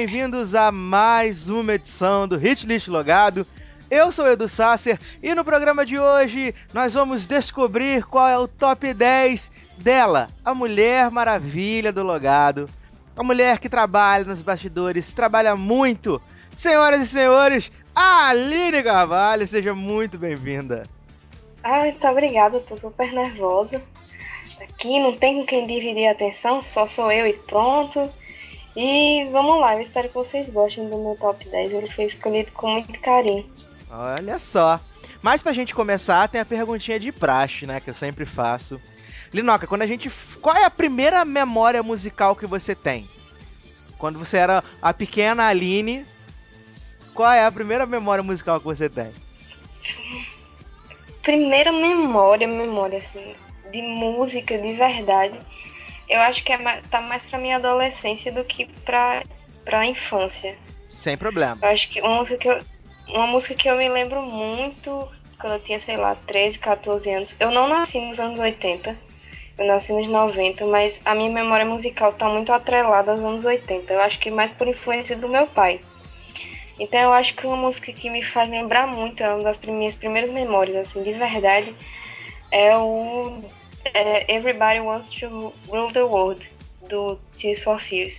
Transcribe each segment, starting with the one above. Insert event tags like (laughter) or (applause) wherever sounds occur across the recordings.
bem-vindos a mais uma edição do Hit List Logado. Eu sou Edu Sasser e no programa de hoje nós vamos descobrir qual é o top 10 dela, a Mulher Maravilha do Logado. A mulher que trabalha nos bastidores, trabalha muito. Senhoras e senhores, Aline Carvalho, seja muito bem-vinda. Ai, muito obrigada, tô super nervosa. Aqui não tem com quem dividir a atenção, só sou eu e pronto. E vamos lá, eu espero que vocês gostem do meu top 10. Ele foi escolhido com muito carinho. Olha só. Mas pra gente começar, tem a perguntinha de praxe, né? Que eu sempre faço. Linoca, quando a gente. Qual é a primeira memória musical que você tem? Quando você era a pequena Aline, qual é a primeira memória musical que você tem? Primeira memória, memória assim, de música de verdade. Eu acho que é, ma- tá mais pra minha adolescência do que pra, pra infância. Sem problema. Eu acho que uma música que eu, uma música que eu me lembro muito quando eu tinha, sei lá, 13, 14 anos. Eu não nasci nos anos 80, eu nasci nos 90, mas a minha memória musical tá muito atrelada aos anos 80. Eu acho que mais por influência do meu pai. Então eu acho que uma música que me faz lembrar muito, é uma das minhas primeiras memórias, assim, de verdade, é o é, Everybody Wants to Rule the World, do Tears for Fears.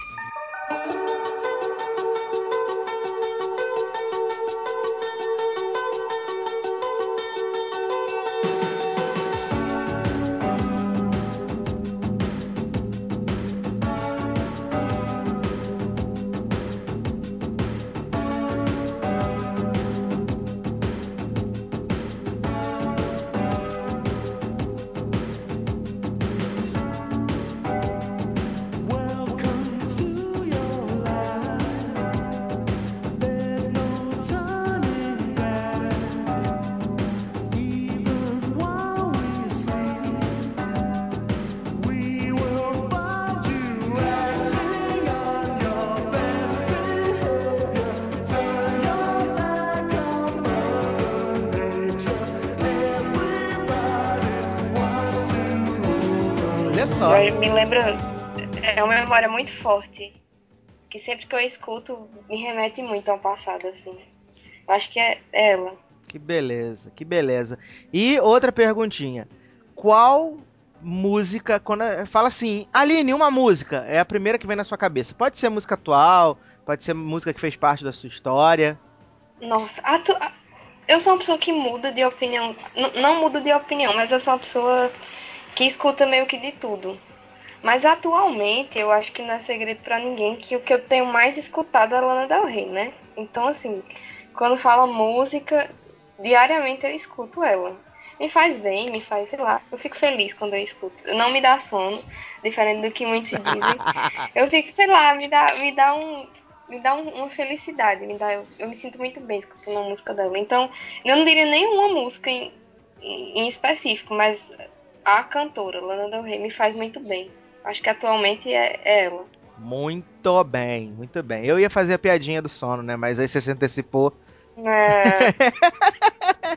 É uma memória muito forte, que sempre que eu escuto me remete muito ao passado, assim. Eu acho que é ela. Que beleza, que beleza. E outra perguntinha. Qual música, quando fala assim, Aline, uma música, é a primeira que vem na sua cabeça. Pode ser música atual, pode ser música que fez parte da sua história. Nossa, atu- eu sou uma pessoa que muda de opinião, N- não muda de opinião, mas eu sou uma pessoa que escuta meio que de tudo. Mas atualmente eu acho que não é segredo pra ninguém que o que eu tenho mais escutado é Lana Del Rey, né? Então assim, quando fala música, diariamente eu escuto ela. Me faz bem, me faz, sei lá, eu fico feliz quando eu escuto. Não me dá sono, diferente do que muitos dizem. (laughs) Eu fico, sei lá, me dá, me dá um. Me dá um- uma felicidade, me dá, eu, eu me sinto muito bem escutando a música dela. Então, eu não diria nenhuma música em, em, em específico, mas a cantora, Lana Del Rey, me faz muito bem. Acho que atualmente é, é ela. Muito bem, muito bem. Eu ia fazer a piadinha do sono, né? Mas aí você se antecipou. É,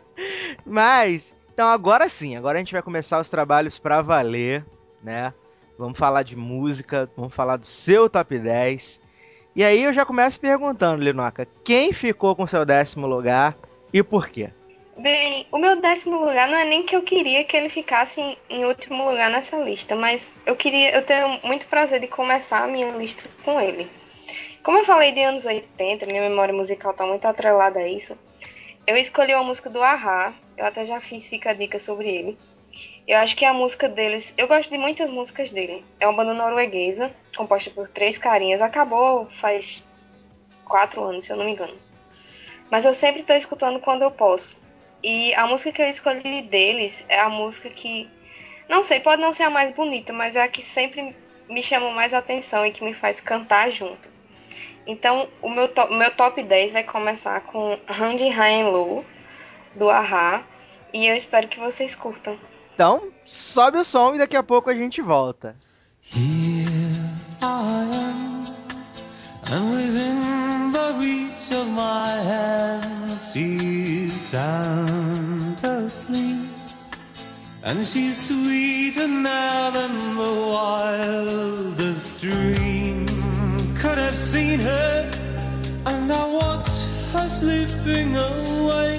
(laughs) Mas, então agora sim, agora a gente vai começar os trabalhos pra valer, né? Vamos falar de música, vamos falar do seu top 10. E aí eu já começo perguntando, Linoca, quem ficou com seu décimo lugar e por quê? Bem, o meu décimo lugar não é nem que eu queria que ele ficasse em, em último lugar nessa lista, mas eu queria, eu tenho muito prazer de começar a minha lista com ele. Como eu falei de anos 80, minha memória musical tá muito atrelada a isso. Eu escolhi uma música do Ahá, eu até já fiz Fica a Dica sobre ele. Eu acho que a música deles, eu gosto de muitas músicas dele. É uma banda norueguesa, composta por três carinhas. Acabou faz quatro anos, se eu não me engano. Mas eu sempre tô escutando quando eu posso. E a música que eu escolhi deles é a música que, não sei, pode não ser a mais bonita, mas é a que sempre me chama mais atenção e que me faz cantar junto. Então, o meu, to meu top 10 vai começar com Hand High and Low, do Ahá. E eu espero que vocês curtam. Então, sobe o som e daqui a pouco a gente volta. Here I am, and within the reach of my hand, she's sound asleep, and she's sweeter now than the wildest dream could have seen her. And I watch her slipping away,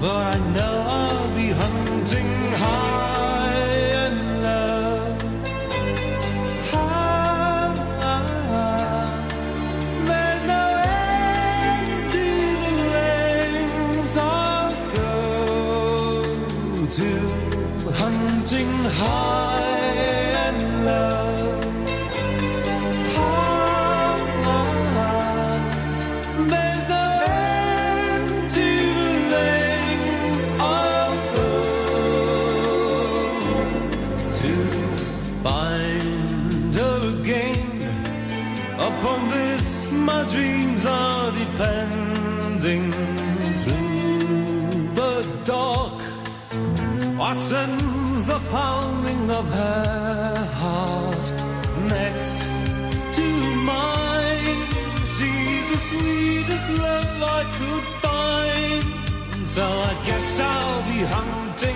but I know I'll be hunting high I the pounding of her heart next to mine. She's the sweetest love I could find. So I guess I'll be hunting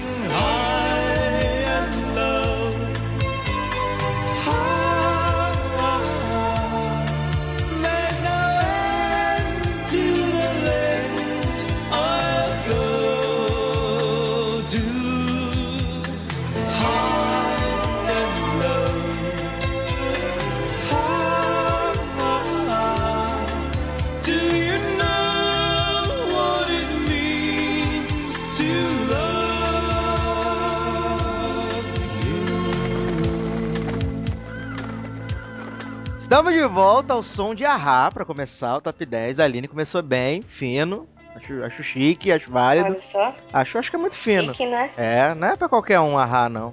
Estamos de volta ao som de Ahá para começar o top 10. A Aline começou bem, fino. Acho, acho chique, acho válido. Olha só. Acho, acho que é muito fino. Chique, né? É, não é pra qualquer um Ahá, não.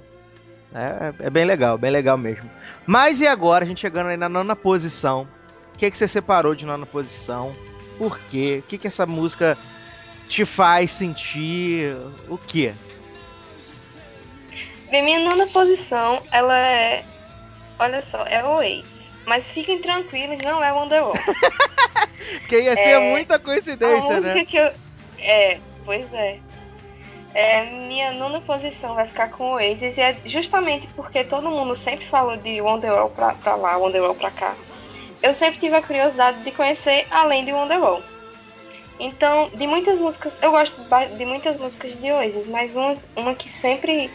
É, é bem legal, bem legal mesmo. Mas e agora, a gente chegando aí na nona posição. O que, que você separou de nona posição? Por quê? O que, que essa música te faz sentir? O quê? Bem, minha nona posição, ela é. Olha só, é o Oasis. Mas fiquem tranquilos, não é Wonderwall. (laughs) Porque ia ser É, muita A coincidência, música né? que eu. É, pois é. É, minha nona posição vai ficar com o Oasis e é justamente porque todo mundo sempre falou de Wonderwall pra, pra lá, Wonderwall pra cá. Eu sempre tive a curiosidade de conhecer além de Wonderwall. Então, de muitas músicas, eu gosto de muitas músicas de Oasis, mas uma, uma que sempre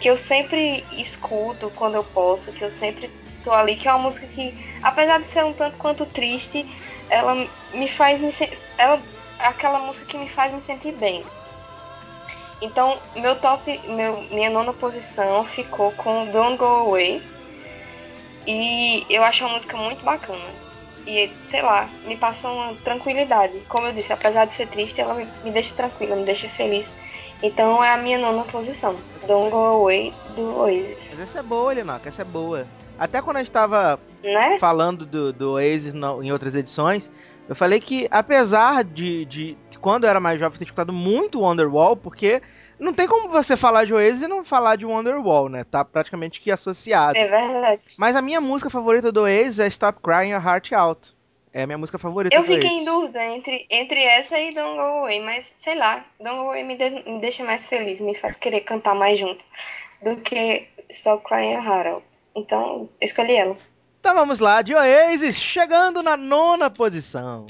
que eu sempre escuto quando eu posso, que eu sempre tô ali, que é uma música que, apesar de ser um tanto quanto triste, ela me faz me ela é aquela música que me faz me sentir bem. Então, meu top, meu, minha nona posição ficou com Don't Go Away. E eu acho uma música muito bacana. E, sei lá, me passa uma tranquilidade. Como eu disse, apesar de ser triste, ela me, deixa tranquila, me deixa feliz. Então é a minha nona posição. Don't Go Away do Mas Oasis. essa é boa, Linoca, essa é boa. Até quando a gente tava Né? falando do, do Oasis no- em outras edições, eu falei que apesar de, de quando eu era mais jovem ter escutado muito Wonderwall, porque não tem como você falar de Oasis e não falar de Wonderwall, né? Tá praticamente que associado. É verdade. Mas a minha música favorita do Oasis é Stop Crying Your Heart Out. É a minha música favorita Eu do fiquei Oasis. em dúvida entre, entre essa e Don't Go Away, mas sei lá, Don't Go Away me, de- me deixa mais feliz, me faz querer cantar mais junto do que Stop Crying Heart Out. Então, escolhi ela. Então vamos lá, de Oasis, chegando na nona posição.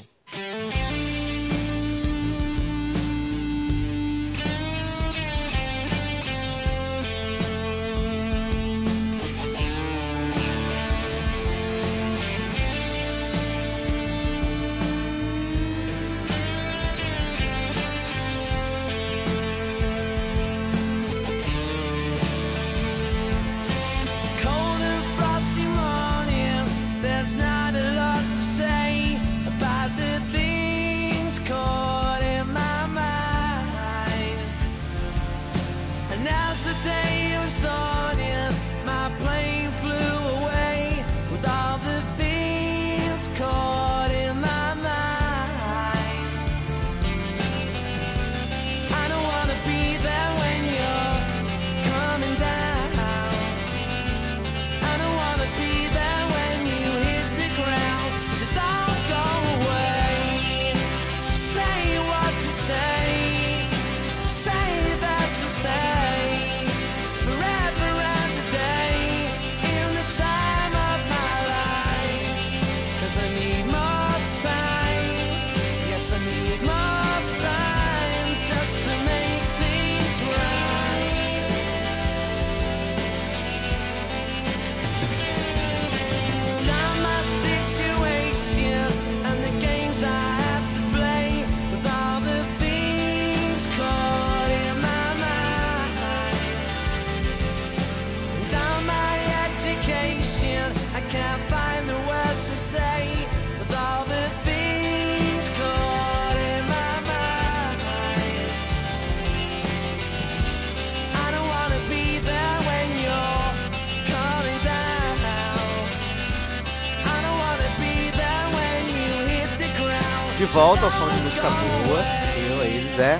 Volta ao som de música boa. Eu, Oasis é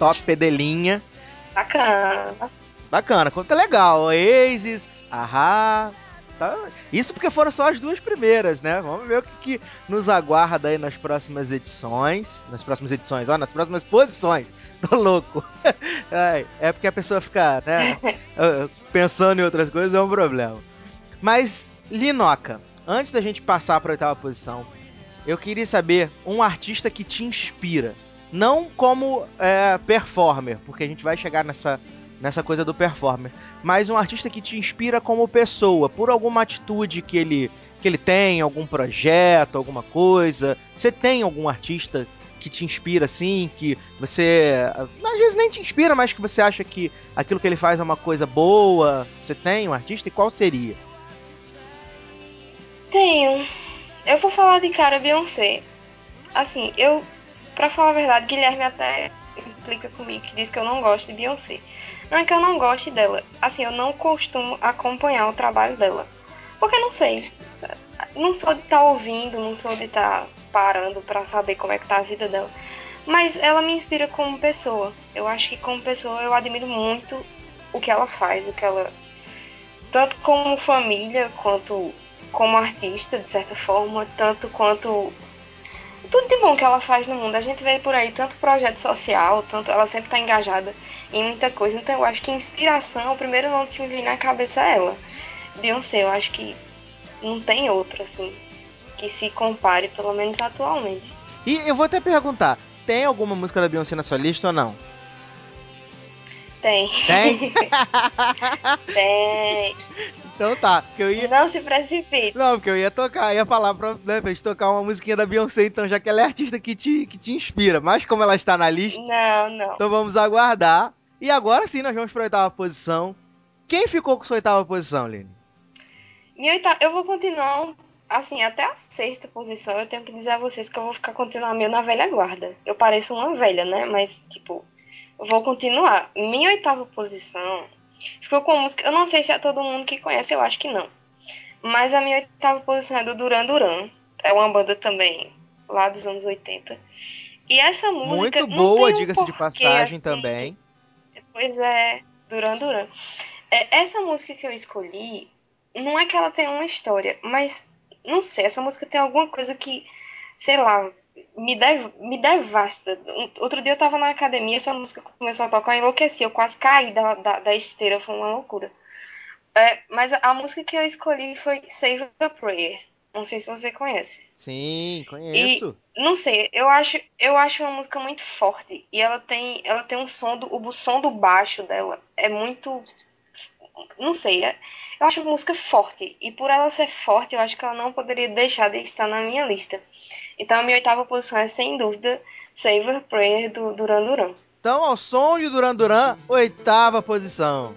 top pedelinha. Bacana. Bacana, conta legal. Oasis, Ahá. Tá... Isso porque foram só as duas primeiras, né? Vamos ver o que, que nos aguarda aí nas próximas edições. Nas próximas edições, ó, nas próximas posições. (laughs) Tô louco. (laughs) É, é porque a pessoa fica, né, eh, (laughs) pensando em outras coisas é um problema. Mas, Linoca, antes da gente passar para a oitava posição, eu queria saber um artista que te inspira. Não como é, performer, porque a gente vai chegar nessa, nessa coisa do performer, mas um artista que te inspira como pessoa, por alguma atitude que ele, que ele tem, algum projeto, alguma coisa. Você tem algum artista que te inspira assim, que você às vezes nem te inspira, mas que você acha que aquilo que ele faz é uma coisa boa? Você tem um artista e qual seria? Tenho. Eu vou falar de cara Beyoncé. Assim, eu, pra falar a verdade, Guilherme até implica comigo, que diz que eu não gosto de Beyoncé. Não é que eu não goste dela. Assim, eu não costumo acompanhar o trabalho dela. Porque não sei. Não sou de estar ouvindo, não sou de estar parando pra saber como é que tá a vida dela. Mas ela me inspira como pessoa. Eu acho que como pessoa eu admiro muito o que ela faz, o que ela. Tanto como família, quanto como artista, de certa forma, tanto quanto tudo de bom que ela faz no mundo. A gente vê por aí tanto projeto social, tanto ela sempre está engajada em muita coisa. Então eu acho que inspiração, o primeiro nome que me vem na cabeça é ela. Beyoncé, eu acho que não tem outra assim que se compare, pelo menos atualmente. E eu vou até perguntar, tem alguma música da Beyoncé na sua lista ou não? Tem. Tem? (laughs) Tem. Então tá, porque eu ia. Não se precipite. Não, porque eu ia tocar, ia falar pra, né, pra gente tocar uma musiquinha da Beyoncé, então, já que ela é artista que te, que te inspira. Mas como ela está na lista, Não, não. então vamos aguardar. E agora sim, nós vamos pra oitava posição. Quem ficou com sua oitava posição, Lene? Minha oitava, eu vou continuar, assim, até a sexta posição. Eu tenho que dizer a vocês que eu vou ficar continuar meio na velha guarda. Eu pareço uma velha, né? Mas, tipo, vou continuar. Minha oitava posição ficou com música. Eu não sei se é todo mundo que conhece, eu acho que não. Mas a minha oitava posição é do Duran Duran. É uma banda também lá dos anos 80. E essa música. Muito boa, tem um diga-se de passagem assim, também. Pois é, Duran Duran. É, essa música que eu escolhi, não é que ela tenha uma história, mas não sei, essa música tem alguma coisa que, sei lá, me, dev, me devasta. Outro dia eu tava na academia, essa música começou a tocar, eu enlouqueci, eu quase caí da, da, da esteira, foi uma loucura. É, mas a, a música que eu escolhi foi Save a Prayer. Não sei se você conhece. Sim, conheço. Não sei, eu acho, eu acho uma música muito forte e ela tem, ela tem um som do, o som do baixo dela é muito, não sei, é- eu acho a música forte e por ela ser forte, eu acho que ela não poderia deixar de estar na minha lista. Então a minha oitava posição é sem dúvida Save a Prayer do Duran Duran. Então, ao som de Duran Duran, oitava posição.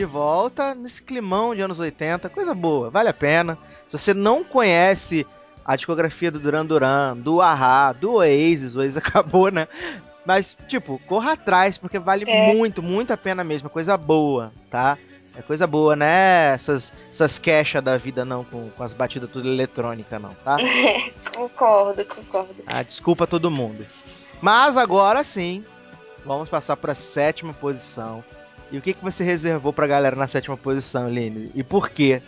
De volta, nesse climão de anos 80, coisa boa, vale a pena. Se você não conhece a discografia do Duran Duran, do Ahá, do Oasis, o Oasis (laughs) acabou, né? Mas, tipo, corra atrás, porque vale É. muito, muito a pena mesmo, é coisa boa, tá? É coisa boa, né? Essas, essas queixas da vida não, com, com as batidas tudo eletrônica não, tá? (laughs) Concordo, concordo. Ah, desculpa todo mundo. Mas agora sim, vamos passar para a sétima posição. E o que, que você reservou pra galera na sétima posição, Aline? E por quê?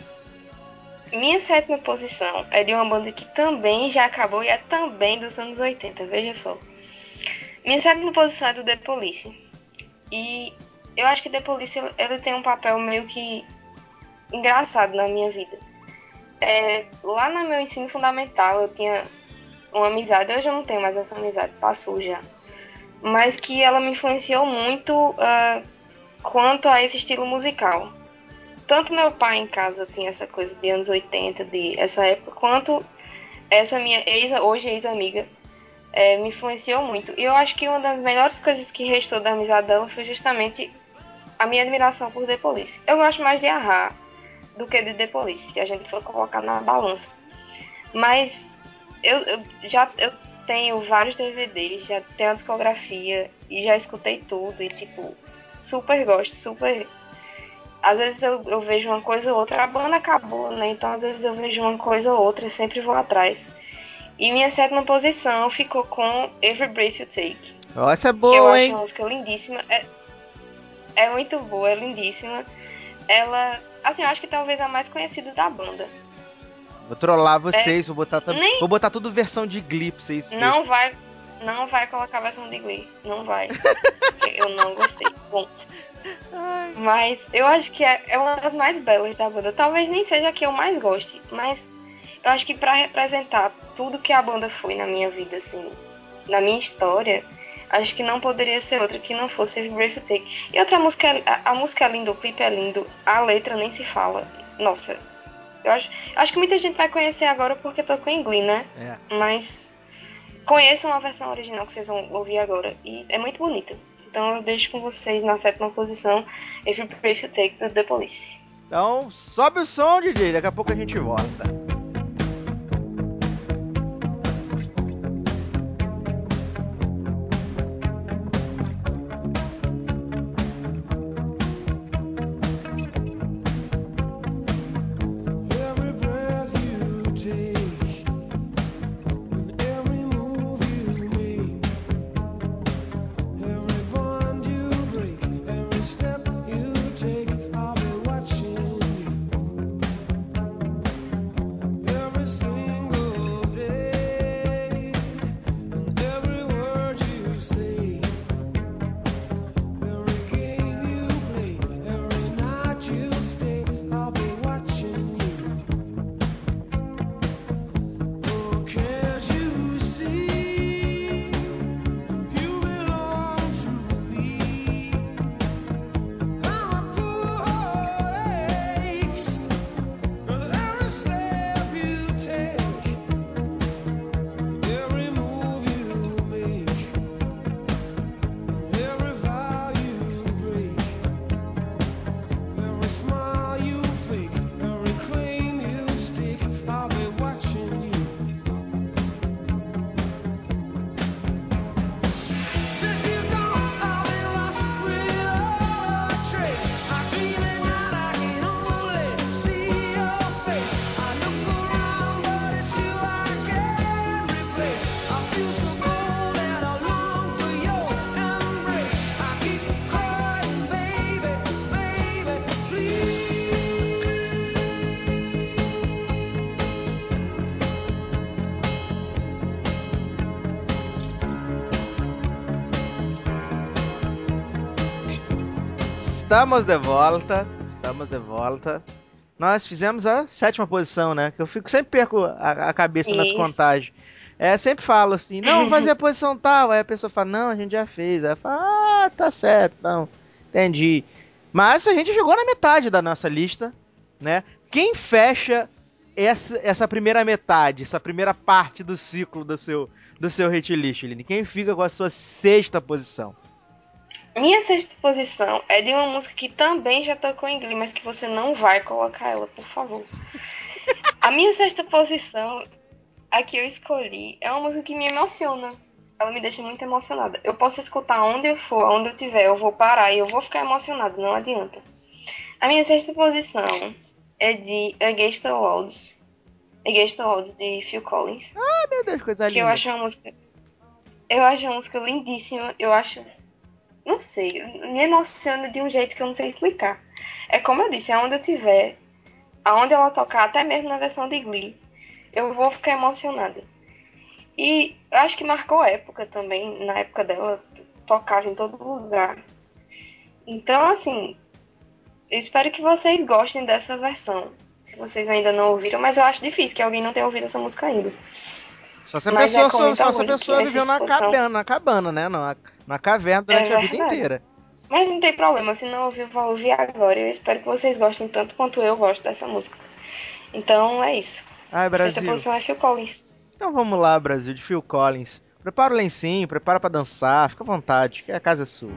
Minha sétima posição é de uma banda que também já acabou e é também dos anos 80, veja só. Minha sétima posição é do The Police. E eu acho que The Police ele- tem um papel meio que engraçado na minha vida. É, lá no meu ensino fundamental eu tinha uma amizade, hoje eu não tenho mais essa amizade, passou já. Mas que ela me influenciou muito ah, quanto a esse estilo musical tanto meu pai em casa tinha essa coisa de anos 80, de essa época, quanto essa minha ex, hoje ex-amiga, é, me influenciou muito. E eu acho que uma das melhores coisas que restou da amizade dela foi justamente a minha admiração por The Police. Eu gosto mais de Ahá do que de The Police, se a gente for colocar na balança. Mas eu, eu já eu tenho vários DVDs, já tenho a discografia e já escutei tudo e tipo, super gosto, super às vezes eu, eu vejo uma coisa ou outra, a banda acabou, né? Então às vezes eu vejo uma coisa ou outra e sempre vou atrás. E minha sétima posição ficou com Every Breath You Take, essa é que eu boa, acho hein? uma música lindíssima. É, é muito boa, é lindíssima. Ela, assim, eu acho que talvez a mais conhecida da banda. Vou trollar vocês, vou botar, É. Nem- vou botar tudo versão de Glee pra vocês. Não vai, não vai colocar a versão de Glee, não vai. (laughs) Porque eu não gostei. Bom, Ai, Mas eu acho que é, é uma das mais belas da banda. Talvez nem seja a que eu mais goste, mas eu acho que pra representar tudo que a banda foi na minha vida, assim, na minha história, acho que não poderia ser outra que não fosse Every Breath You Take. E outra música, a, a música é linda, o clipe é lindo, a letra nem se fala. Nossa, eu acho, acho que muita gente vai conhecer agora porque tocou em Glee, né? é. Mas conheçam a versão original que vocês vão ouvir agora. E é muito bonita. Então eu deixo com vocês na sétima posição Every Breath You Take The Police. Então, sobe o som, DJ, daqui a pouco a gente volta. Estamos de volta, estamos de volta. Nós fizemos a sétima posição, né? Que eu fico sempre perco a, a cabeça nas Isso. contagens. É, sempre falo assim, não, vamos fazer a (laughs) posição tal. Aí a pessoa fala, não, a gente já fez. Aí eu falo, ah, tá certo, não, entendi. Mas a gente chegou na metade da nossa lista, né? Quem fecha essa, essa primeira metade, essa primeira parte do ciclo do seu, do seu hit list, Lini? Quem fica com a sua sexta posição? Minha sexta posição é de uma música que também já tocou em Glee, mas que você não vai colocar ela, por favor. A minha sexta posição, a que eu escolhi, é uma música que me emociona. Ela me deixa muito emocionada. Eu posso escutar onde eu for, onde eu tiver, eu vou parar e eu vou ficar emocionada, não adianta. A minha sexta posição é de Against the Odds. Against the Odds, de Phil Collins. Ah, meu Deus, coisa Que eu linda. acho uma música. Eu acho uma música lindíssima. Eu acho. Não sei. Me emociona de um jeito que eu não sei explicar. É como eu disse, aonde eu tiver, aonde ela tocar, até mesmo na versão de Glee, eu vou ficar emocionada. E acho que marcou época também. Na época dela, tocava em todo lugar. Então, assim. Eu espero que vocês gostem dessa versão. Se vocês ainda não ouviram, mas eu acho difícil que alguém não tenha ouvido essa música ainda. Só se a Mas pessoa, é só, só se a pessoa viveu na cabana, na cabana, né? Na, na caverna durante É a vida inteira. Mas não tem problema, se não ouvir, vai ouvir agora. Eu espero que vocês gostem tanto quanto eu gosto dessa música. Então é isso. Ai, Sexta Brasil. posição é Phil Collins. Então vamos lá, Brasil, de Phil Collins. Prepara o lencinho, prepara pra dançar, fica à vontade, que a casa é sua.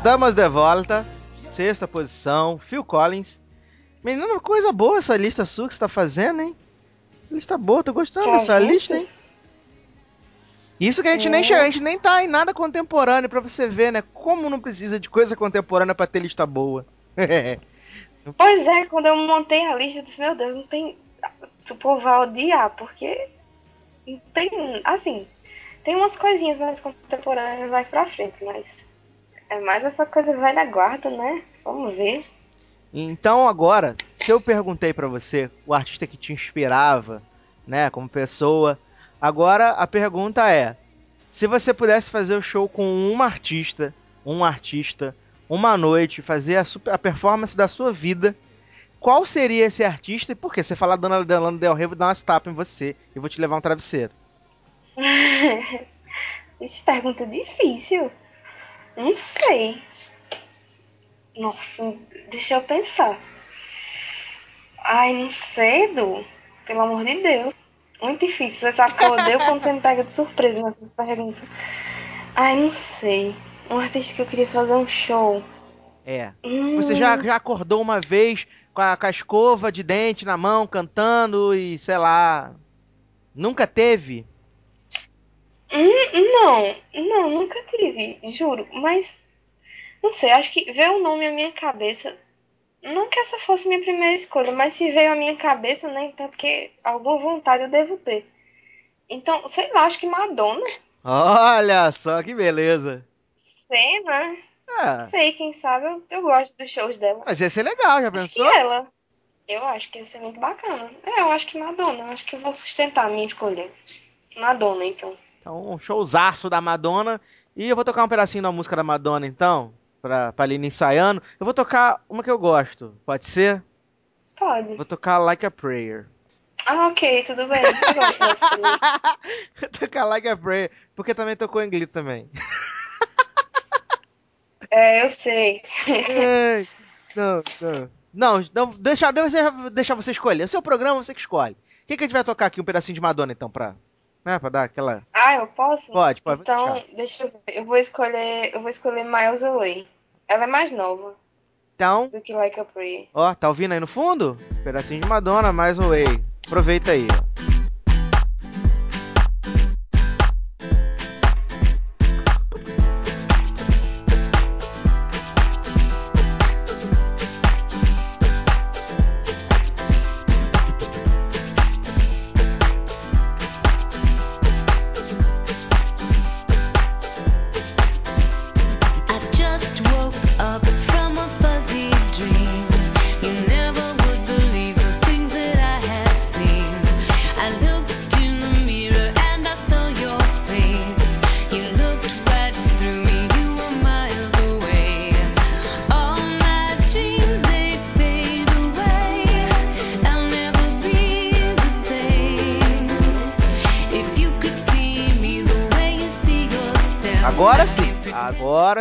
Estamos de volta, sexta posição, Phil Collins. Menina, coisa boa essa lista sua que você tá fazendo, hein? Lista boa, tô gostando Tá dessa vendo? lista, hein? Isso que a gente nem É. chega, a gente nem tá em nada contemporâneo pra você ver, né? Como não precisa de coisa contemporânea pra ter lista boa. (laughs) Pois é, quando eu montei a lista, eu disse, meu Deus, não tem. O povo vai odiar, porque tem. Assim, tem umas coisinhas mais contemporâneas mais pra frente, mas. É mais essa coisa velha guarda, né? Vamos ver. Então agora, se eu perguntei pra você o artista que te inspirava, né, como pessoa, agora a pergunta é: se você pudesse fazer o show com uma artista, um artista, uma noite, fazer a, super- a performance da sua vida, qual seria esse artista e por quê? Você falar Dona Delano Del Rey, vou dar umas tapas em você e vou te levar um travesseiro. (laughs) Isso pergunta difícil. Não sei. Nossa, deixa eu pensar. Ai, não sei, Edu. Pelo amor de Deus. Muito difícil. Você sabe que eu odeio quando você me pega de surpresa nessas perguntas. Ai, não sei. Um artista que eu queria fazer um show. É. Hum, Você já, já acordou uma vez com a, com a escova de dente na mão, cantando e sei lá. Nunca teve? Hum, não, não, nunca tive, juro. Mas, não sei, acho que veio o nome à minha cabeça. Não que essa fosse minha primeira escolha, mas se veio à minha cabeça, né? Então, porque alguma vontade eu devo ter. Então, sei lá, acho que Madonna. Olha só que beleza. Sei, né? É, Sei, quem sabe eu, eu gosto dos shows dela. mas ia ser legal, já Acho que pensou? ela. Eu acho que ia ser muito bacana. É, eu acho que Madonna. Acho que eu vou sustentar a minha escolha. Madonna, então. Então, um showzaço da Madonna. E eu vou tocar um pedacinho da música da Madonna, então, pra, pra Aline ensaiando. Eu vou tocar uma que eu gosto, pode ser? Pode. Vou tocar Like a Prayer. Ah, ok, tudo bem. Eu gosto dessa (laughs) tocar Like a Prayer, porque também tocou em Glee também. (laughs) É, eu sei. Ai, não, não. Não, não deixa, deixa, deixa você escolher. É o seu programa, você que escolhe. O que, que a gente vai tocar aqui? Um pedacinho de Madonna, então, pra, né, pra dar aquela... Ah, eu posso? Pode, pode, Então, deixar. deixa eu ver. Eu vou escolher. Eu vou escolher Miles Away. Ela é mais nova Então, do que Like a Prayer. ó, tá ouvindo aí no fundo? Pedacinho de Madonna, mais um Way. Aproveita aí, ó.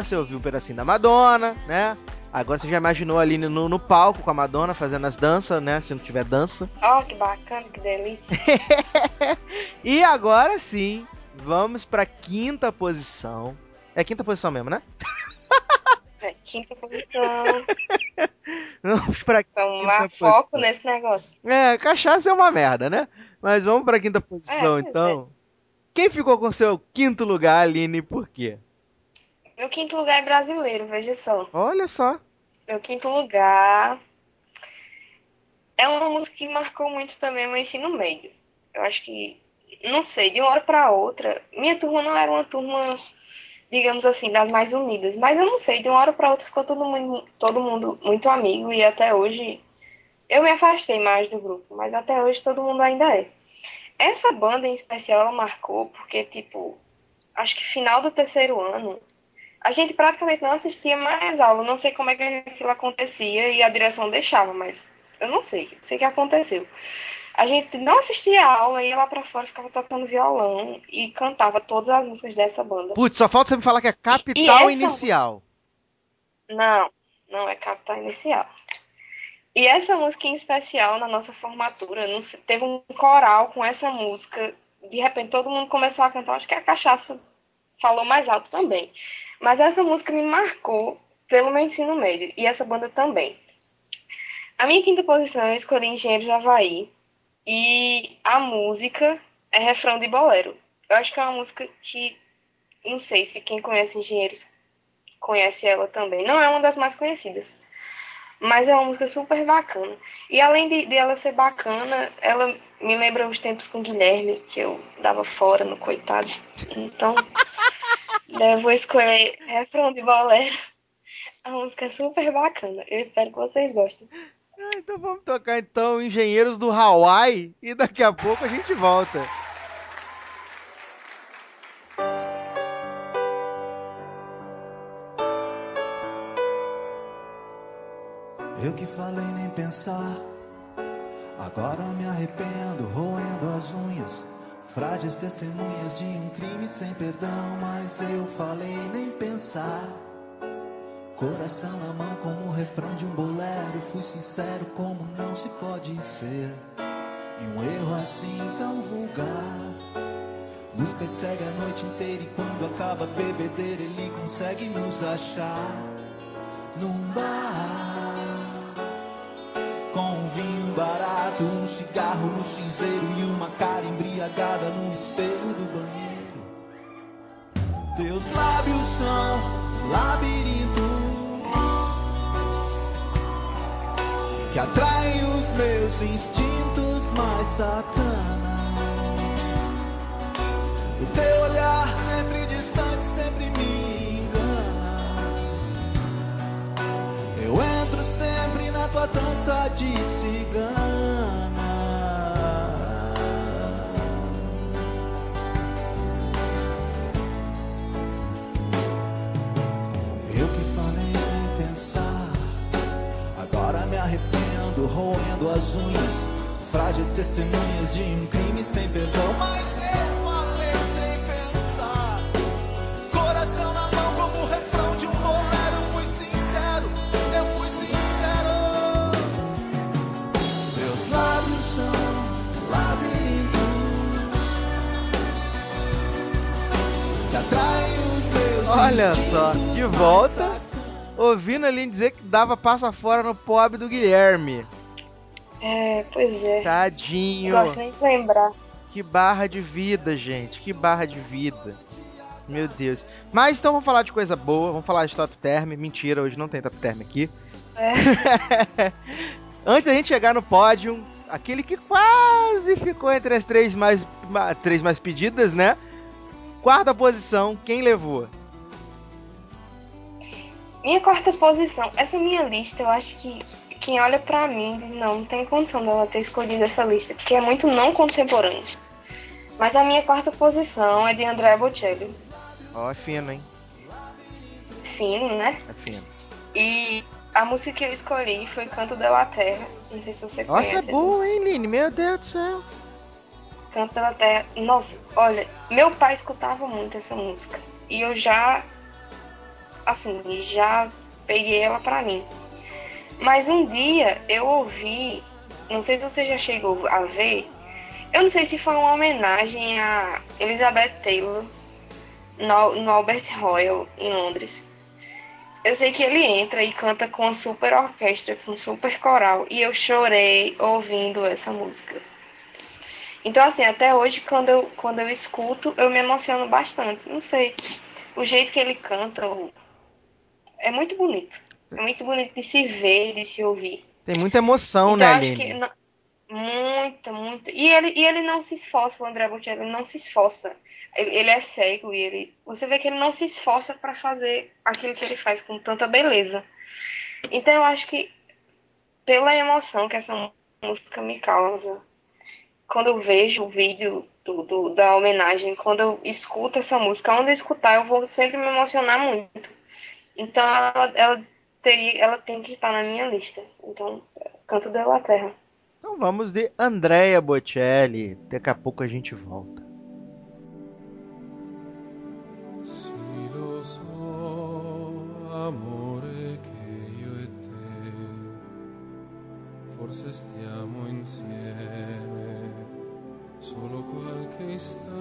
Você ouviu um pedacinho da Madonna, né? Agora você já imaginou ali no, no palco com a Madonna fazendo as danças, né? Se não tiver dança. Ó, que bacana, que delícia. (laughs) e agora sim, vamos pra quinta posição. É quinta posição mesmo, né? É, quinta posição. (laughs) Vamos pra Então, quinta lá, posição. foco nesse negócio. É, cachaça é uma merda, né? Mas vamos pra quinta posição, pois então. Quem ficou com seu quinto lugar, Aline, e por quê? Meu quinto lugar é brasileiro, veja só. Olha só. Meu quinto lugar é uma música que marcou muito também meu ensino médio. Eu acho que, não sei, de uma hora para outra, minha turma não era uma turma, digamos assim, das mais unidas, mas eu não sei, de uma hora para outra ficou todo mundo, todo mundo muito amigo e até hoje eu me afastei mais do grupo, mas até hoje todo mundo ainda é. Essa banda em especial ela marcou porque, tipo, acho que final do terceiro ano, a gente praticamente não assistia mais aula. Não sei como é que aquilo acontecia e a direção deixava, mas eu não sei. Sei que aconteceu. A gente não assistia a aula, ia lá pra fora, ficava tocando violão e cantava todas as músicas dessa banda. Putz, só falta você me falar que é capital essa- inicial. Não, não é Capital Inicial. E essa música em especial, na nossa formatura, não se- teve um coral com essa música. De repente todo mundo começou a cantar. Acho que a cachaça falou mais alto também. Mas essa música me marcou pelo meu ensino médio. E essa banda também. A minha quinta posição eu escolhi Engenheiros do Havaí. E a música é refrão de bolero. Eu acho que é uma música que. Não sei se quem conhece Engenheiros conhece ela também. Não é uma das mais conhecidas. Mas é uma música super bacana. E além de, de ela ser bacana, ela me lembra os tempos com Guilherme, que eu dava fora no coitado. Então, (laughs) eu vou escolher refrão de bolero. A música é super bacana. Eu espero que vocês gostem. Ah, então vamos tocar então Engenheiros do Hawaii e daqui a pouco a gente volta. Eu que falei nem pensar. Agora me arrependo, roendo as unhas. Frágeis testemunhas de um crime sem perdão. Mas eu falei nem pensar. Coração na mão, como o refrão de um bolero. Fui sincero, como não se pode ser. E um erro assim tão vulgar. Nos persegue a noite inteira. E quando acaba a bebedeira, ele consegue nos achar num bar com um vinho barato, um cigarro no cinzeiro e uma cara embriagada no espelho do banheiro. Teus lábios são labirintos que atraem os meus instintos mais sacanas. O teu olhar sempre distante sempre me engana. Eu entro sempre na tua dança de cigana. Arrependo, roendo as unhas, frágeis testemunhas de um crime sem perdão. Mas eu falei sem pensar, coração na mão como o refrão de um bolero. Fui sincero, eu fui sincero. Teus lábios são labirintos que atraem os meus Olha só, de volta. Ouvindo ali dizer que dava passa fora no pobre do Guilherme. É, pois é. Tadinho. Não gosto nem de lembrar. Que barra de vida, gente. Que barra de vida. Meu Deus. Mas então vamos falar de coisa boa. Vamos falar de top term. Mentira, hoje não tem top term aqui. É. (laughs) Antes da gente chegar no pódio, aquele que quase ficou entre as três mais, ma- três mais pedidas, né? Quarta posição, quem levou? Minha quarta posição. Essa minha lista, eu acho que quem olha pra mim diz, não, não tem condição dela ter escolhido essa lista, porque é muito não contemporâneo. Mas a minha quarta posição é de André Bocelli. Ó, é fino, hein? Fino, né? É fino. E a música que eu escolhi foi Canto da Terra. Não sei se você Nossa, é conhece. bom, hein, Line? Meu Deus do céu. Canto da Terra. Nossa, olha, meu pai escutava muito essa música. E eu já, assim, já peguei ela pra mim. Mas um dia eu ouvi, não sei se você já chegou a ver, eu não sei se foi uma homenagem a Elizabeth Taylor no, no Albert Royal, em Londres. Eu sei que ele entra e canta com uma super orquestra, com um super coral, e eu chorei ouvindo essa música. Então, assim, até hoje, quando eu, quando eu escuto, eu me emociono bastante. Não sei, o jeito que ele canta é muito bonito. É muito bonito de se ver, de se ouvir. Tem muita emoção, então, né, acho que não- muito, muito. E ele, e ele não se esforça, o André Bocelli, ele não se esforça. Ele, ele é cego e ele. Você vê que ele não se esforça para fazer aquilo que ele faz com tanta beleza. Então eu acho que pela emoção que essa música me causa, quando eu vejo o vídeo do, do- da homenagem, quando eu escuto essa música, onde eu escutar, eu vou sempre me emocionar muito. Então ela, ela teria, ela tem que estar na minha lista. Então, Canto da Terra. Então vamos de Andrea Bocelli. Daqui a pouco a gente volta. Sì, lo so, amore, che io e te forse stiamo insieme solo qualche istante.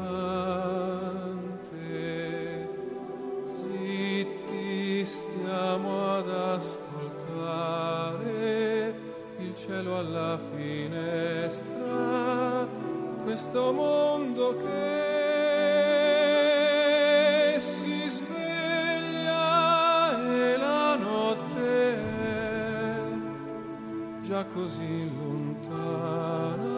Stiamo ad ascoltare il cielo alla finestra, questo mondo che si sveglia e la notte è già così lontana,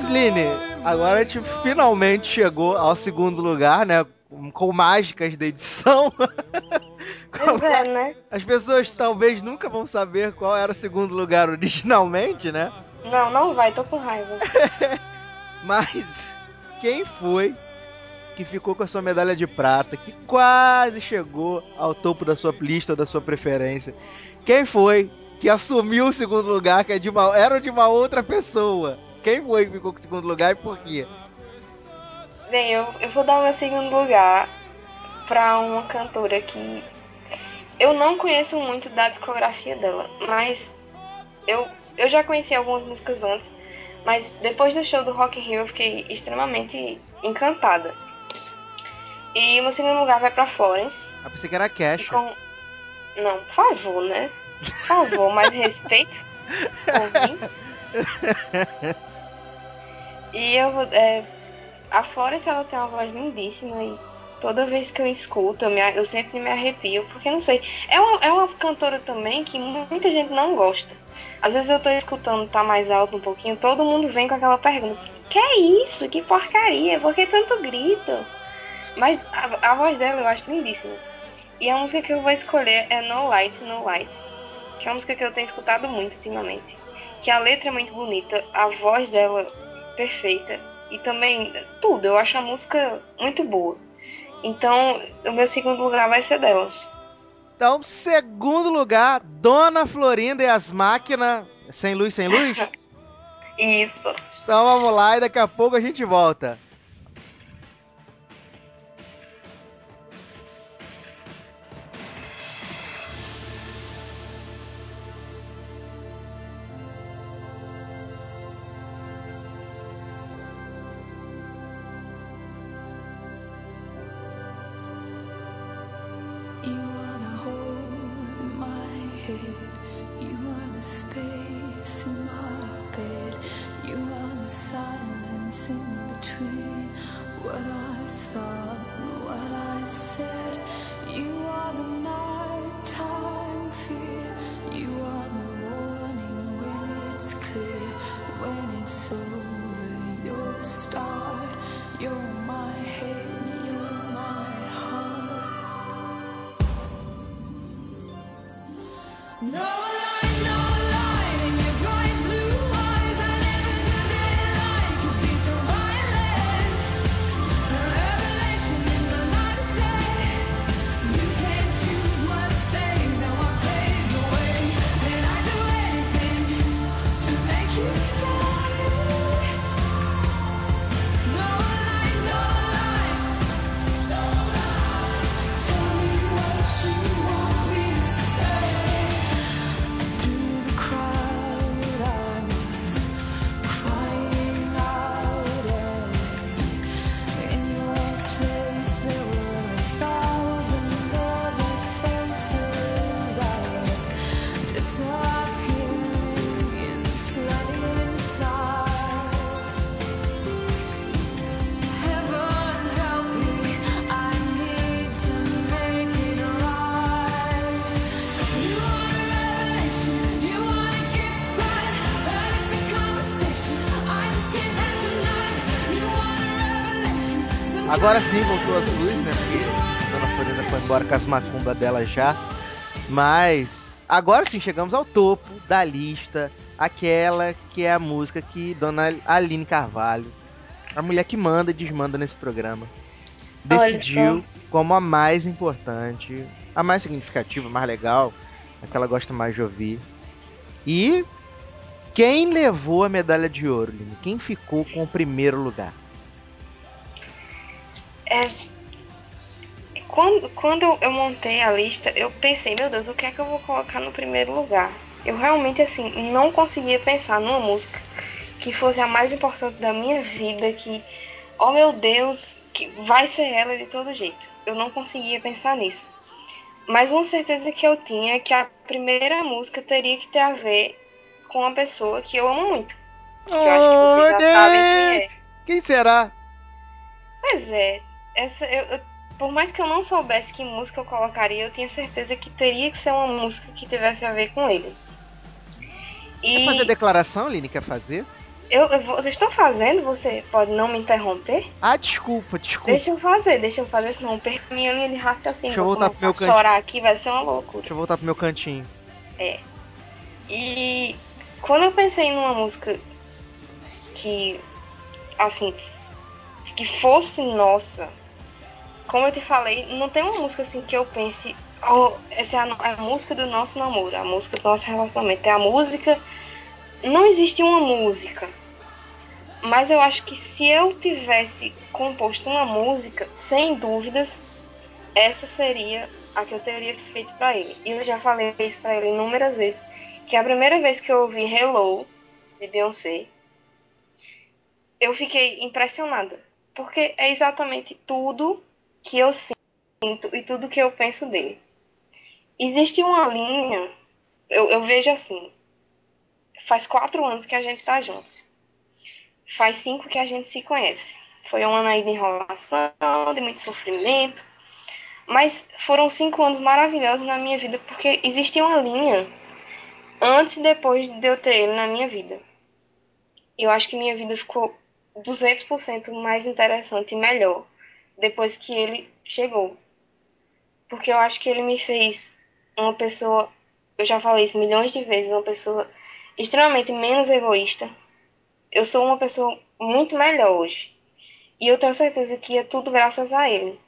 Mas, Line, agora a gente finalmente chegou ao segundo lugar, né? Com- mágicas da edição. (laughs) Pois é, né? As pessoas talvez nunca vão saber qual era o segundo lugar originalmente, né? Não, não vai, tô com raiva. (laughs) Mas quem foi que ficou com a sua medalha de prata, que quase chegou ao topo da sua lista da sua preferência? Quem foi que assumiu o segundo lugar, que é de uma- era de uma outra pessoa? Quem foi que ficou com o segundo lugar e por quê? Bem, eu, eu vou dar o meu segundo lugar pra uma cantora que eu não conheço muito da discografia dela, mas eu, eu já conheci algumas músicas antes, mas depois do show do Rock in Rio eu fiquei extremamente encantada. E o meu segundo lugar vai pra Florence. Eu pensei que era Cash. com- Não, por favor, né? Por favor, mais (laughs) respeito. por mim. (laughs) E eu vou. é, a Florence ela tem uma voz lindíssima e toda vez que eu escuto eu, me- eu sempre me arrepio, porque não sei. É uma, é uma cantora também que muita gente não gosta. Às vezes eu tô escutando, tá mais alto um pouquinho, todo mundo vem com aquela pergunta: Que é isso? Que porcaria? Por que tanto grito? Mas a, a voz dela eu acho lindíssima. E a música que eu vou escolher é No Light, No Light, que é uma música que eu tenho escutado muito ultimamente. Que a letra é muito bonita, a voz dela perfeita e também tudo. Eu acho a música muito boa. Então, o meu segundo lugar vai ser dela. Então, segundo lugar, Dona Florinda e as máquinas. Sem luz, sem luz? (laughs) Isso. Então vamos lá e daqui a pouco a gente volta. Agora sim voltou as luzes, né? Porque a Dona Florinda foi embora com as macumba dela já. Mas agora sim chegamos ao topo da lista. Aquela que é a música que Dona Aline Carvalho, a mulher que manda e desmanda nesse programa, Olha decidiu como a mais importante, a mais significativa, a mais legal, a que ela gosta mais de ouvir. E quem levou a medalha de ouro, Line? Quem ficou com o primeiro lugar? Quando, quando eu, montei a lista, eu pensei, meu Deus, o que é que eu vou colocar no primeiro lugar? Eu realmente, assim, não conseguia pensar numa música que fosse a mais importante da minha vida, que, oh meu Deus, que vai ser ela de todo jeito. Eu não conseguia pensar nisso. Mas uma certeza que eu tinha é que a primeira música teria que ter a ver com uma pessoa que eu amo muito. Que eu acho que vocês já Oh, sabem quem é. Quem será? Pois é, essa, eu, eu- por mais que eu não soubesse que música eu colocaria, eu tinha certeza que teria que ser uma música que tivesse a ver com ele. Quer E fazer declaração, Line? Quer fazer? Eu, eu, eu estou fazendo, você pode não me interromper? Ah, desculpa, desculpa. Deixa eu fazer, deixa eu fazer, senão eu perco minha linha de raciocínio. Deixa eu vou voltar pro meu a chorar aqui, vai ser uma loucura. Deixa eu voltar pro meu cantinho. E quando eu pensei numa música que, assim, que fosse nossa, como eu te falei, não tem uma música assim que eu pense, oh, essa é a, é a música do nosso namoro, a música do nosso relacionamento. É a música. Não existe uma música. Mas eu acho que se eu tivesse composto uma música, sem dúvidas, essa seria a que eu teria feito pra ele. E eu já falei isso pra ele inúmeras vezes, que a primeira vez que eu ouvi Hello de Beyoncé, eu fiquei impressionada, porque é exatamente tudo que eu sinto e tudo que eu penso dele. Existe uma linha, eu, eu vejo assim, faz quatro anos que a gente tá junto. Faz cinco que a gente se conhece. Foi um ano aí de enrolação, de muito sofrimento. Mas foram cinco anos maravilhosos na minha vida, porque existia uma linha antes e depois de eu ter ele na minha vida. Eu acho que minha vida ficou 200% mais interessante e melhor depois que ele chegou. Porque eu acho que ele me fez uma pessoa, eu já falei isso milhões de vezes, uma pessoa extremamente menos egoísta. Eu sou uma pessoa muito melhor hoje. E eu tenho certeza que é tudo graças a ele.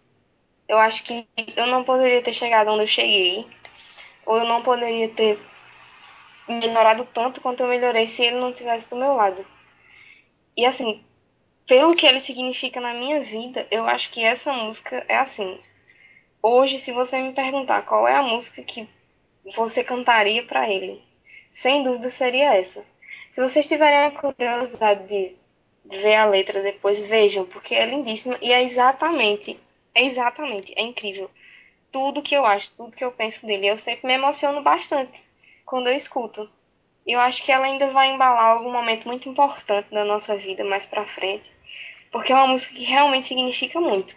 Eu acho que eu não poderia ter chegado onde eu cheguei, ou eu não poderia ter melhorado tanto quanto eu melhorei se ele não tivesse do meu lado. E assim, pelo que ele significa na minha vida, eu acho que essa música é assim. Hoje, se você me perguntar qual é a música que você cantaria pra ele, sem dúvida seria essa. Se vocês tiverem a curiosidade de ver a letra depois, vejam, porque é lindíssima e é exatamente, é exatamente, é incrível. Tudo que eu acho, tudo que eu penso dele. Eu sempre me emociono bastante quando eu escuto. Eu acho que ela ainda vai embalar algum momento muito importante da nossa vida mais pra frente, porque é uma música que realmente significa muito.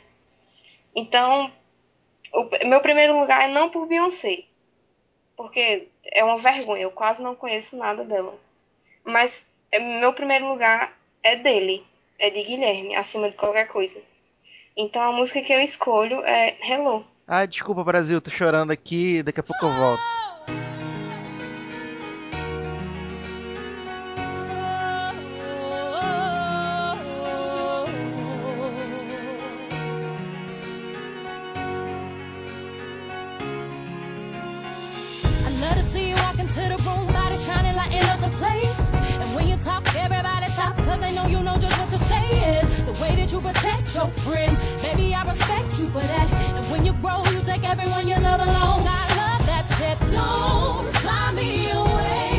Então, o meu primeiro lugar é não por Beyoncé, porque é uma vergonha, eu quase não conheço nada dela. Mas é, meu primeiro lugar é dele, é de Guilherme, acima de qualquer coisa. Então a música que eu escolho é Hello. Ah, desculpa, Brasil, tô chorando aqui, daqui a pouco eu volto. Know you know just what to say. The way that you protect your friends, baby, I respect you for that. And when you grow, you take everyone you love along. I love that shit. Don't fly me away.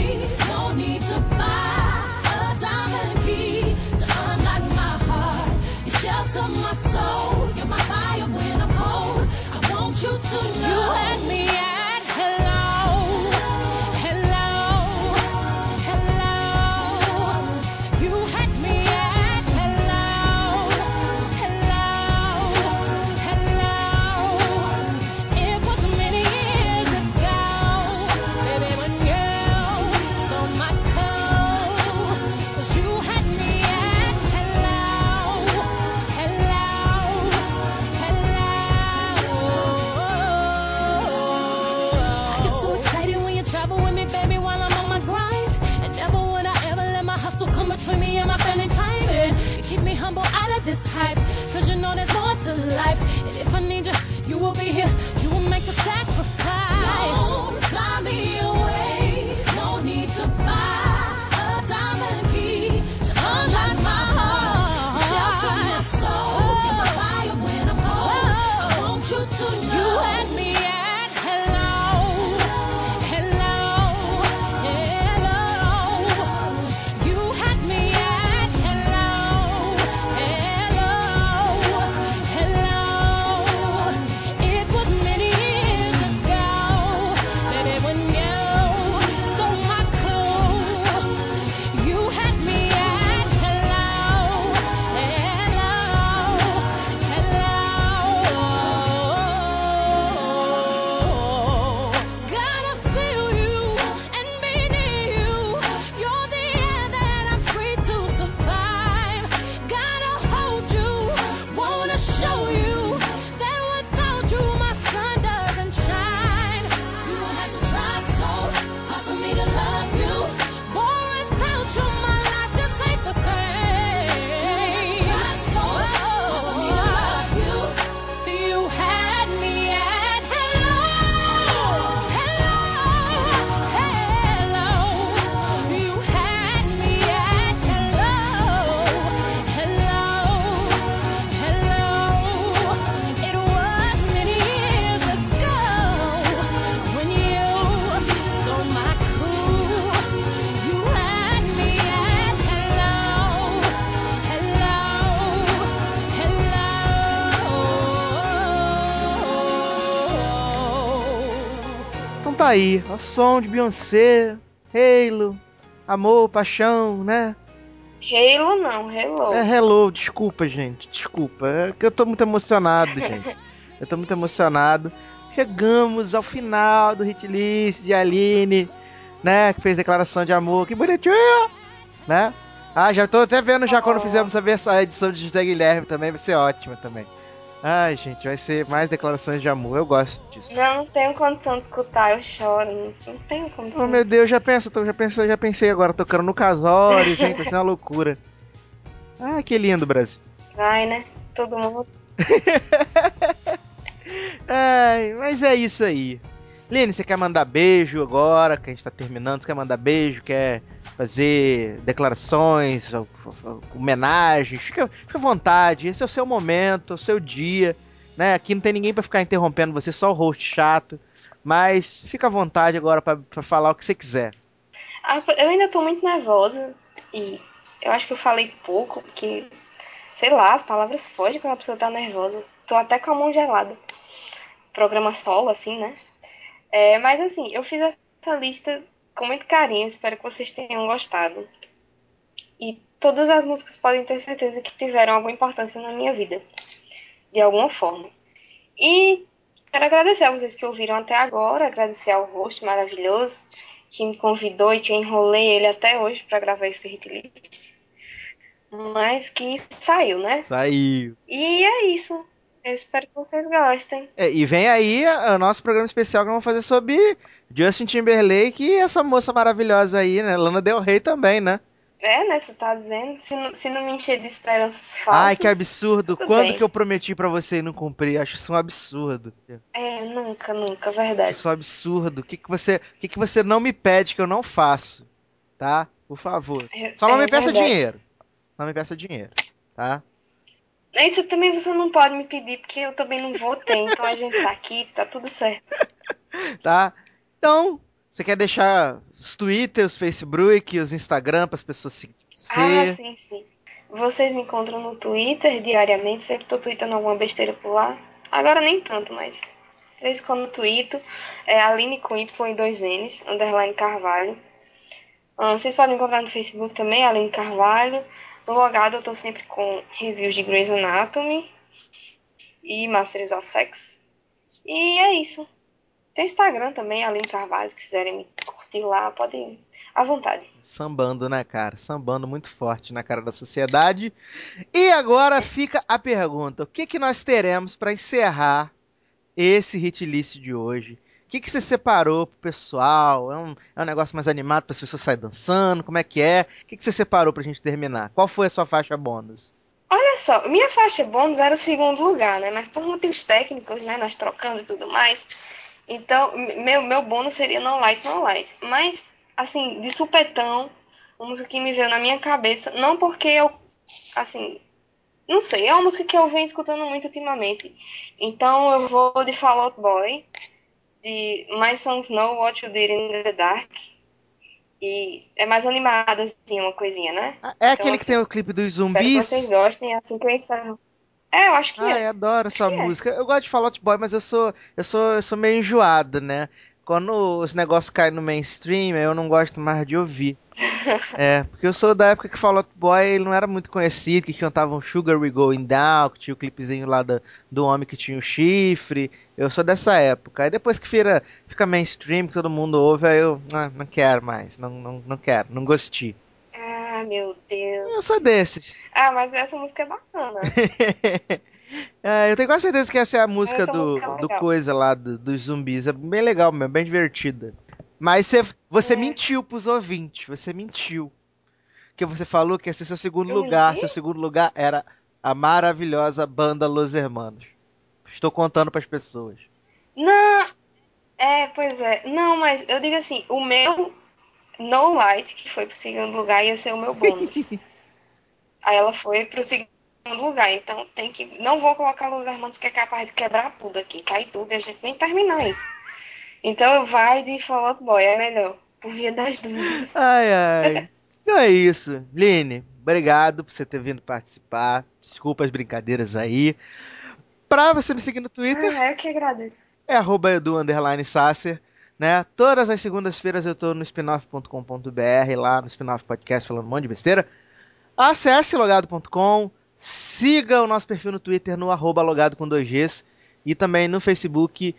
This hype. Cause you know there's more to life. And if I need you, you will be here. You will make the sacrifice. Don't fly me away. Tá aí, o som de Beyoncé, Halo, amor, paixão, né? Halo não, Hello. É Hello, desculpa, gente, desculpa. É que eu tô muito emocionado, (laughs) gente. Eu tô muito emocionado. Chegamos ao final do hit list de Aline, né? Que fez declaração de amor, que bonitinho, né? Ah, já tô até vendo já quando Oh. fizermos a vers- a edição de José Guilherme também, vai ser ótima também. Ai, gente, vai ser mais declarações de amor, eu gosto disso. Não, não tenho condição de escutar, eu choro. Não, não tenho condição. Oh, meu Deus, já pensa, já pensei, já pensei agora, tocando no casório, (laughs) gente, vai ser uma loucura. Ah, que lindo, Brasil. Vai, né? Todo mundo. (laughs) Ai, mas é isso aí. Lene, você quer mandar beijo agora, que a gente tá terminando? Você quer mandar beijo? Quer fazer declarações, homenagens? Fica, fica à vontade, esse é o seu momento, o seu dia. Né? Aqui não tem ninguém pra ficar interrompendo você, só o host chato. Mas fica à vontade agora pra falar o que você quiser. Ah, eu ainda tô muito nervosa e eu acho que eu falei pouco, porque, sei lá, as palavras fogem quando a pessoa tá nervosa. Tô até com a mão gelada. Programa solo, assim, né? É, mas assim, eu fiz essa lista com muito carinho, espero que vocês tenham gostado. E todas as músicas podem ter certeza que tiveram alguma importância na minha vida, de alguma forma. E quero agradecer a vocês que ouviram até agora, agradecer ao host maravilhoso que me convidou e que eu enrolei ele até hoje para gravar esse hit list. Mas que saiu, né? Saiu. E é isso. Eu espero que vocês gostem. É, e vem aí o nosso programa especial que vamos fazer sobre Justin Timberlake e essa moça maravilhosa aí, né? Lana Del Rey também, né? É, né? Você tá dizendo? Se não, se não me encher de esperanças falsas. Ai, que absurdo. Quando bem. que eu prometi pra você e não cumpri? Acho isso um absurdo. É, nunca, nunca, Acho verdade. isso um absurdo. O que, que, você, o que, que você não me pede que eu não faço? Tá? Por favor. É- Só não é me peça verdade. dinheiro. Não me peça dinheiro. Tá? Isso também você não pode me pedir, porque eu também não votei. Então a gente tá aqui, tá tudo certo. (laughs) Tá? Então, você quer deixar os Twitter, os Facebook, os Instagram para as pessoas seguirem Ah, sim, sim. Vocês me encontram no Twitter diariamente, sempre tô tweetando alguma besteira por lá. Agora nem tanto, mas. De vez em quando eu tweeto. É Aline com Y e dois N's, underline Carvalho. Ah, vocês podem encontrar no Facebook também, Aline Carvalho. No logado eu tô sempre com reviews de Grey's Anatomy e Masters of Sex. E é isso. Tem Instagram também, Aline Carvalho, se quiserem me curtir lá, podem à vontade. Sambando, né, cara? Sambando muito forte na cara da sociedade. E agora fica a pergunta: o que, que nós teremos para encerrar esse hit list de hoje? Que, que você separou pro pessoal? É um, é um negócio mais animado para as pessoas saírem dançando? Como é que é? O que, que você separou pra gente terminar? Qual foi a sua faixa bônus? Olha só, minha faixa bônus era o segundo lugar, né? Mas por motivos técnicos, né? Nós trocamos e tudo mais. Então, meu, meu bônus seria No Light, No Light. Mas, assim, de supetão, uma música que me veio na minha cabeça, não porque eu, assim, não sei, é uma música que eu venho escutando muito ultimamente. Então, eu vou de Fall Out Boy, de My Songs Know What You Did in the Dark. E é mais animada, assim, uma coisinha, né? Ah, É aquele que assim, tem o clipe dos Espero que zumbis? vocês gostem, é assim que eu encerro. É, eu acho que Ah, é. eu adoro essa que é. música. Eu gosto de Fall Out Boy, mas eu sou, eu sou, eu sou meio enjoado, né? Quando os negócios caem no mainstream, eu não gosto mais de ouvir. (laughs) É, porque eu sou da época que Fall Out Boy ele não era muito conhecido, que cantavam Sugar We Going Down, que tinha o clipezinho lá do, do homem que tinha o chifre. Eu sou dessa época. Aí depois que vira, fica mainstream, que todo mundo ouve, aí eu ah, não quero mais, não, não, não quero, não gostei. Ah, meu Deus. Eu sou desses. Ah, mas essa música é bacana. (laughs) (laughs) É, eu tenho quase certeza que essa é a música Essa do, música é do coisa lá, do- dos zumbis. É bem legal mesmo, bem divertida. Mas você, você É. mentiu pros ouvintes, você mentiu. Porque você falou que ia ser seu segundo Eu lugar. menti? Seu segundo lugar era a maravilhosa banda Los Hermanos. Estou contando pras pessoas. Não, é, pois é. Não, mas eu digo assim, o meu No Light, que foi pro segundo lugar, ia ser o meu bônus. (laughs) Aí ela foi pro segundo lugar. Então tem que. Não vou colocar Los Hermanos que é capaz de quebrar tudo aqui, cai tá? tudo e a gente nem termina isso. Então vai de Fall Out Boy, é melhor. Por via das duas. (laughs) Ai, ai. então é isso. Line, obrigado por você ter vindo participar. Desculpa as brincadeiras aí. Pra você me seguir no Twitter. Ah, é, eu que agradeço. É arroba underline. Né? Todas as segundas-feiras eu tô no spinoff.com.br, lá no Spinoff Podcast falando um monte de besteira. Acesse logado.com, Siga o nosso perfil no Twitter no arroba logado com 2Gs e também no Facebook,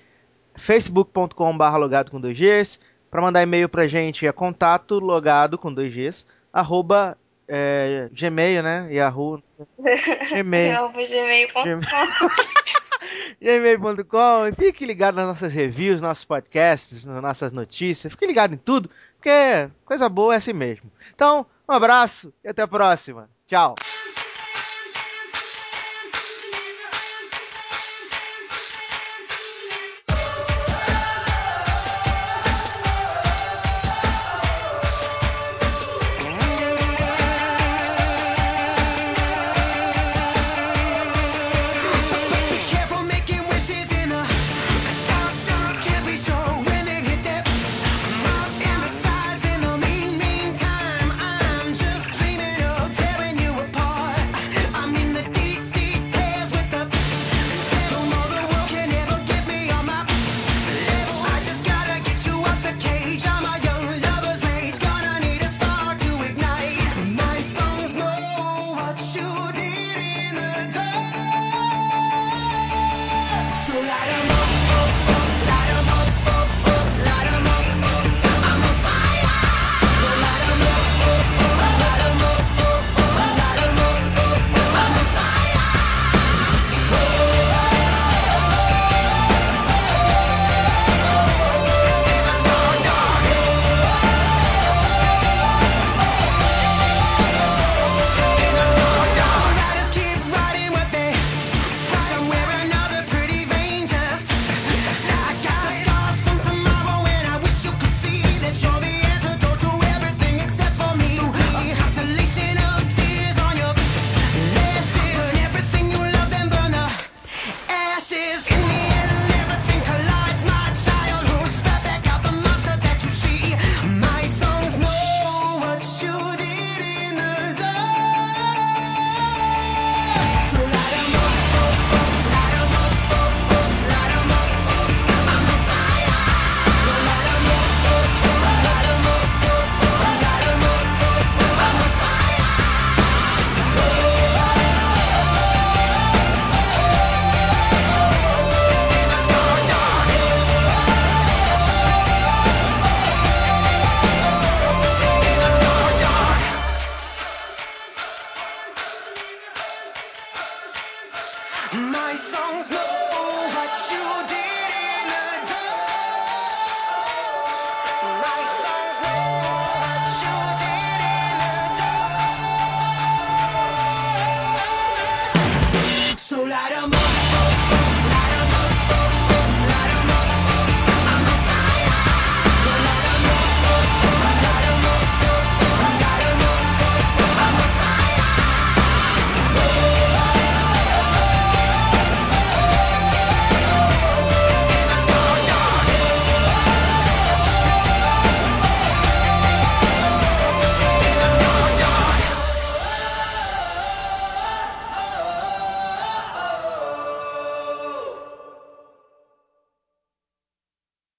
facebook.com.br logado com 2Gs. Para mandar e-mail para gente é contato logado com 2Gs, arroba é, Gmail, né? Yahoo. (laughs) Gmail. Gmail.com. Gmail.com. (laughs) E fique ligado nas nossas reviews, nossos podcasts, nas nossas notícias. Fique ligado em tudo, porque coisa boa é assim mesmo. Então, um abraço e até a próxima. Tchau.